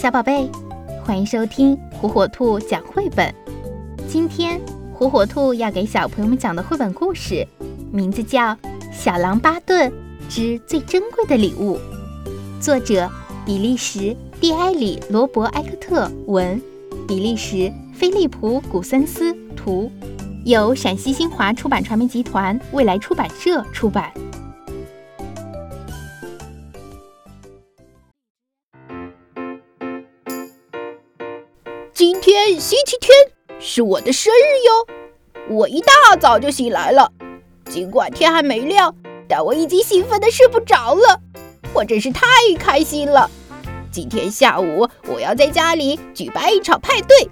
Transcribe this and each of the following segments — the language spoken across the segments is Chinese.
小宝贝，欢迎收听火火兔讲绘本。今天火火兔要给小朋友们讲的绘本故事，名字叫《小狼巴顿之最珍贵的礼物》，作者比利时蒂埃里·罗伯埃克特文，比利时菲利普·古森斯图，由陕西新华出版传媒集团未来出版社出版。星期天是我的生日哟！我一大早就醒来了，尽管天还没亮，但我已经兴奋的睡不着了。我真是太开心了！今天下午我要在家里举办一场派对，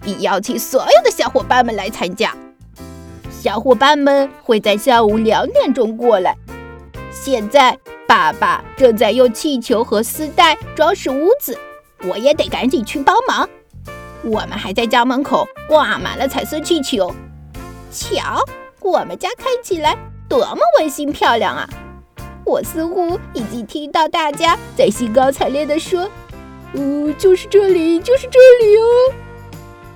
并邀请所有的小伙伴们来参加。小伙伴们会在下午两点钟过来。现在爸爸正在用气球和丝带装饰屋子，我也得赶紧去帮忙。我们还在家门口挂满了彩色气球，瞧，我们家看起来多么温馨漂亮啊！我似乎已经听到大家在兴高采烈地说：“哦，就是这里，就是这里哦！”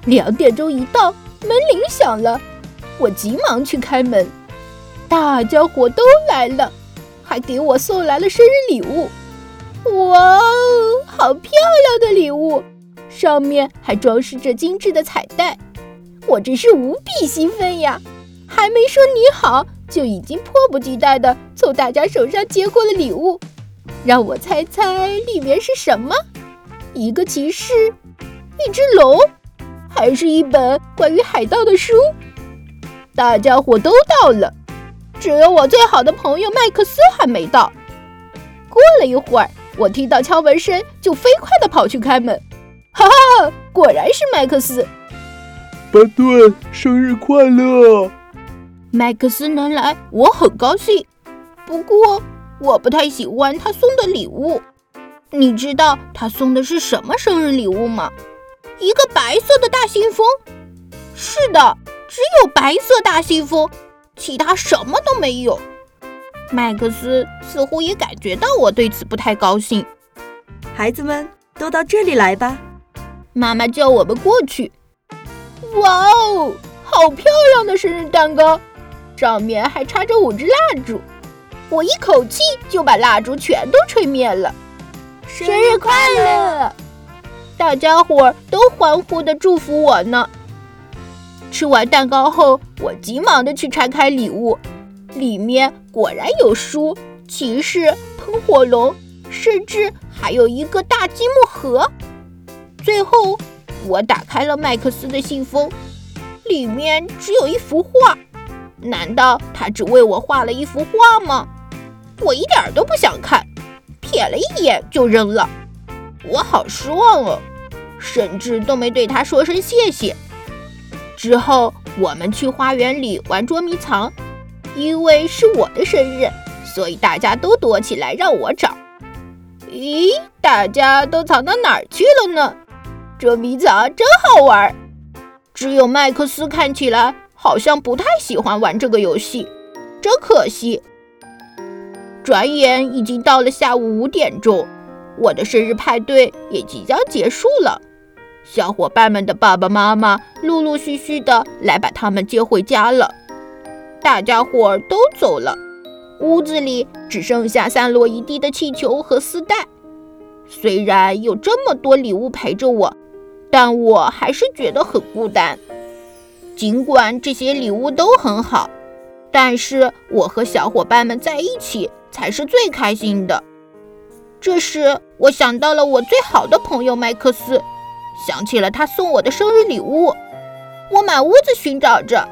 两点钟一到，门铃响了，我急忙去开门，大家伙都来了，还给我送来了生日礼物。哇哦，好漂亮的礼物！上面还装饰着精致的彩带，我真是无比兴奋呀！还没说你好，就已经迫不及待地从大家手上接过了礼物。让我猜猜里面是什么？一个骑士，一只龙，还是一本关于海盗的书？大家伙都到了，只有我最好的朋友麦克斯还没到。过了一会儿，我听到敲门声，就飞快地跑去开门。哈哈，果然是麦克斯！巴顿，生日快乐！麦克斯能来，我很高兴。不过，我不太喜欢他送的礼物。你知道他送的是什么生日礼物吗？一个白色的大信封。是的，只有白色大信封，其他什么都没有。麦克斯似乎也感觉到我对此不太高兴。孩子们，都到这里来吧。妈妈叫我们过去。哇哦，好漂亮的生日蛋糕，上面还插着五支蜡烛。我一口气就把蜡烛全都吹灭了。生日快乐！大家伙儿都欢呼的祝福我呢。吃完蛋糕后，我急忙的去拆开礼物，里面果然有书、骑士、喷火龙，甚至还有一个大积木盒。最后，我打开了麦克斯的信封，里面只有一幅画。难道他只为我画了一幅画吗？我一点都不想看，瞥了一眼就扔了。我好失望哦，甚至都没对他说声谢谢。之后，我们去花园里玩捉迷藏，因为是我的生日，所以大家都躲起来让我找。咦，大家都藏到哪儿去了呢？捉迷藏真好玩，只有麦克斯看起来好像不太喜欢玩这个游戏，真可惜。转眼已经到了下午五点钟，我的生日派对也即将结束了。小伙伴们的爸爸妈妈陆陆续续的来把他们接回家了，大家伙儿都走了，屋子里只剩下散落一地的气球和丝带。虽然有这么多礼物陪着我。但我还是觉得很孤单。尽管这些礼物都很好，但是我和小伙伴们在一起才是最开心的。这时，我想到了我最好的朋友麦克斯，想起了他送我的生日礼物。我满屋子寻找着，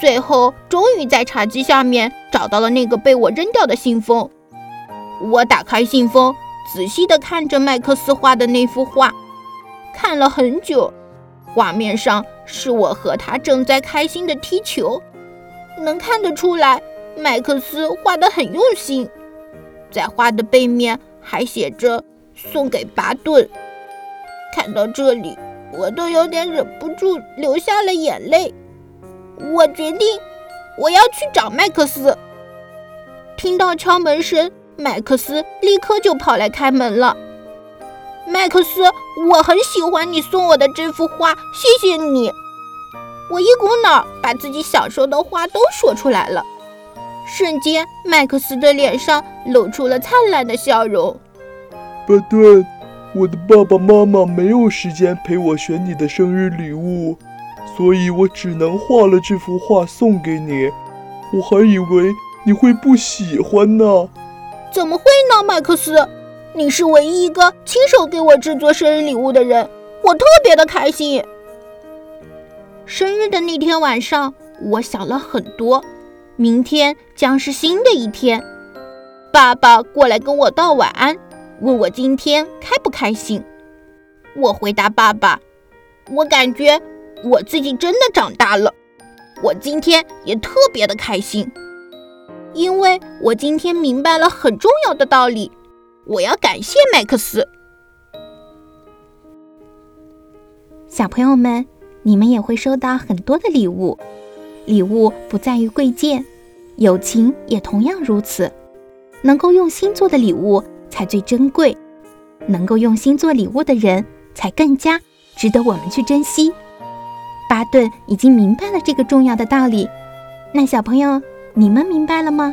最后终于在茶几下面找到了那个被我扔掉的信封。我打开信封，仔细地看着麦克斯画的那幅画。看了很久，画面上是我和他正在开心的踢球，能看得出来，麦克斯画得很用心。在画的背面还写着“送给巴顿”。看到这里，我都有点忍不住流下了眼泪。我决定，我要去找麦克斯。听到敲门声，麦克斯立刻就跑来开门了。麦克斯，我很喜欢你送我的这幅画，谢谢你。我一股脑把自己想说的话都说出来了，瞬间，麦克斯的脸上露出了灿烂的笑容。巴顿，我的爸爸妈妈没有时间陪我选你的生日礼物，所以我只能画了这幅画送给你。我还以为你会不喜欢呢。怎么会呢，麦克斯？你是唯一一个亲手给我制作生日礼物的人，我特别的开心。生日的那天晚上，我想了很多。明天将是新的一天，爸爸过来跟我道晚安，问我今天开不开心。我回答爸爸：“我感觉我自己真的长大了。我今天也特别的开心，因为我今天明白了很重要的道理。我要感谢麦克斯。”小朋友们。你们也会收到很多的礼物，礼物不在于贵贱，友情也同样如此。能够用心做的礼物才最珍贵，能够用心做礼物的人才更加值得我们去珍惜。巴顿已经明白了这个重要的道理，那小朋友，你们明白了吗？